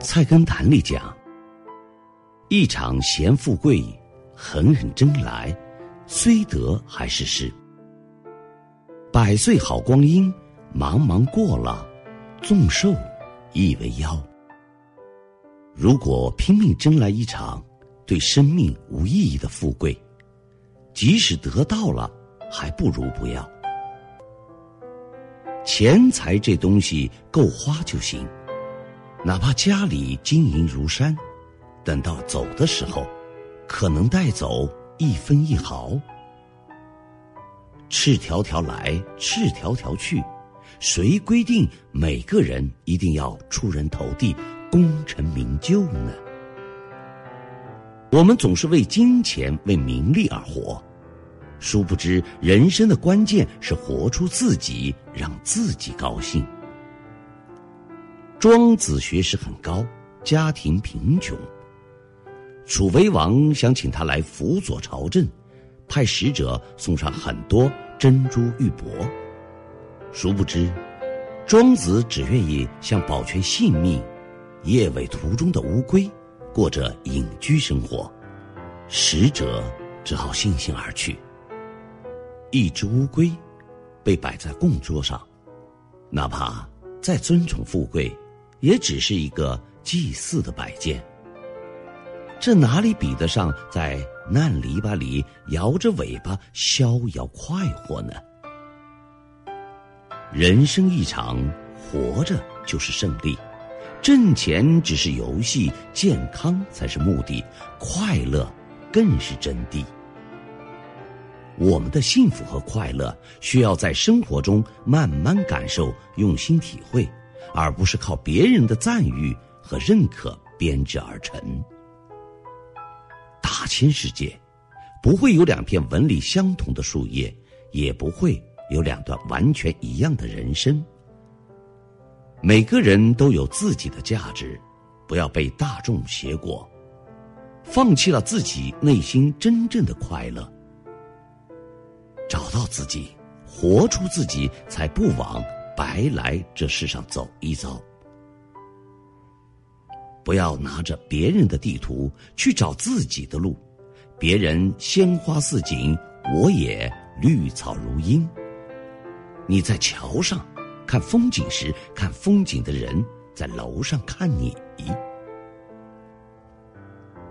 菜根谭》里讲：“一场闲富贵，狠狠争来，虽得还是失。百岁好光阴，茫茫过了，纵寿亦为妖。如果拼命争来一场对生命无意义的富贵，即使得到了，还不如不要。钱财这东西够花就行。”哪怕家里金银如山，等到走的时候，可能带走一分一毫。赤条条来，赤条条去，谁规定每个人一定要出人头地、功成名就呢？我们总是为金钱、为名利而活，殊不知人生的关键是活出自己，让自己高兴。庄子学识很高，家庭贫穷。楚威王想请他来辅佐朝政，派使者送上很多珍珠玉帛。殊不知，庄子只愿意像保全性命、夜尾途中的乌龟，过着隐居生活。使者只好悻悻而去。一只乌龟被摆在供桌上，哪怕再尊崇富贵。也只是一个祭祀的摆件，这哪里比得上在烂篱笆里摇着尾巴逍遥快活呢？人生一场，活着就是胜利，挣钱只是游戏，健康才是目的，快乐更是真谛。我们的幸福和快乐，需要在生活中慢慢感受，用心体会。而不是靠别人的赞誉和认可编织而成。大千世界，不会有两片纹理相同的树叶，也不会有两段完全一样的人生。每个人都有自己的价值，不要被大众挟裹，放弃了自己内心真正的快乐。找到自己，活出自己，才不枉。白来这世上走一遭，不要拿着别人的地图去找自己的路。别人鲜花似锦，我也绿草如茵。你在桥上看风景时，看风景的人在楼上看你。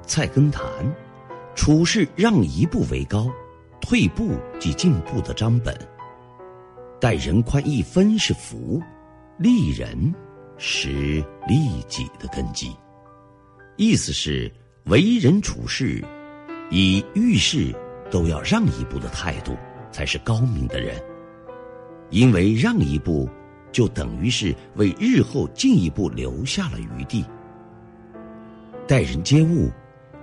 菜根谭，处事让一步为高，退步即进步的章本。待人宽一分是福，利人是利己的根基。意思是为人处事，以遇事都要让一步的态度，才是高明的人。因为让一步，就等于是为日后进一步留下了余地。待人接物，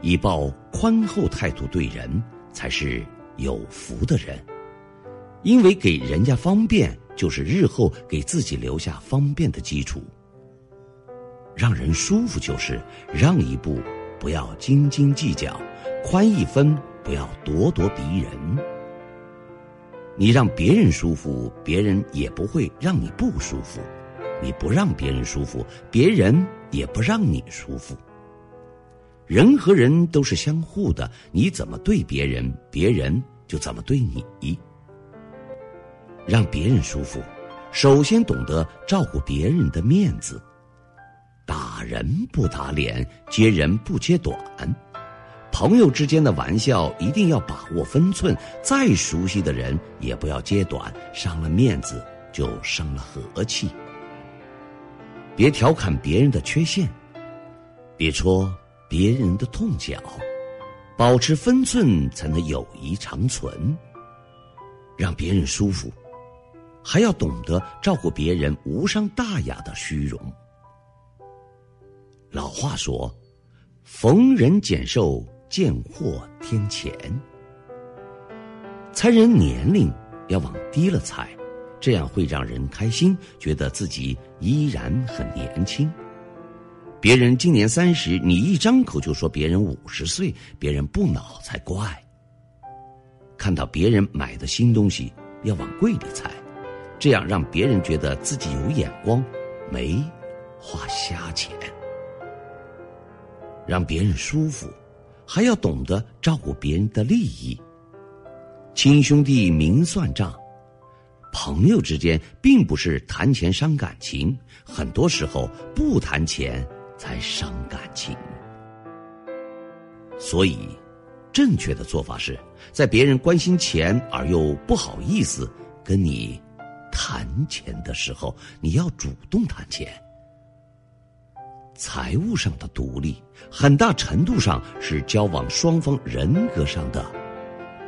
以抱宽厚态度对人，才是有福的人。因为给人家方便，就是日后给自己留下方便的基础。让人舒服，就是让一步，不要斤斤计较；宽一分，不要咄咄逼人。你让别人舒服，别人也不会让你不舒服；你不让别人舒服，别人也不让你舒服。人和人都是相互的，你怎么对别人，别人就怎么对你。让别人舒服，首先懂得照顾别人的面子。打人不打脸，揭人不揭短。朋友之间的玩笑一定要把握分寸，再熟悉的人也不要揭短，伤了面子就伤了和气。别调侃别人的缺陷，别戳别人的痛脚，保持分寸才能友谊长存。让别人舒服。还要懂得照顾别人无伤大雅的虚荣。老话说：“逢人减寿，见货添钱。”猜人年龄要往低了猜，这样会让人开心，觉得自己依然很年轻。别人今年三十，你一张口就说别人五十岁，别人不恼才怪。看到别人买的新东西，要往柜里猜。这样让别人觉得自己有眼光，没花瞎钱。让别人舒服，还要懂得照顾别人的利益。亲兄弟明算账，朋友之间并不是谈钱伤感情，很多时候不谈钱才伤感情。所以，正确的做法是在别人关心钱而又不好意思跟你谈钱的时候，你要主动谈钱。财务上的独立，很大程度上是交往双方人格上的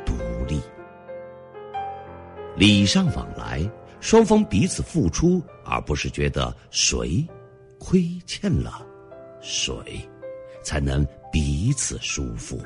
独立。礼尚往来，双方彼此付出，而不是觉得谁亏欠了谁，才能彼此舒服。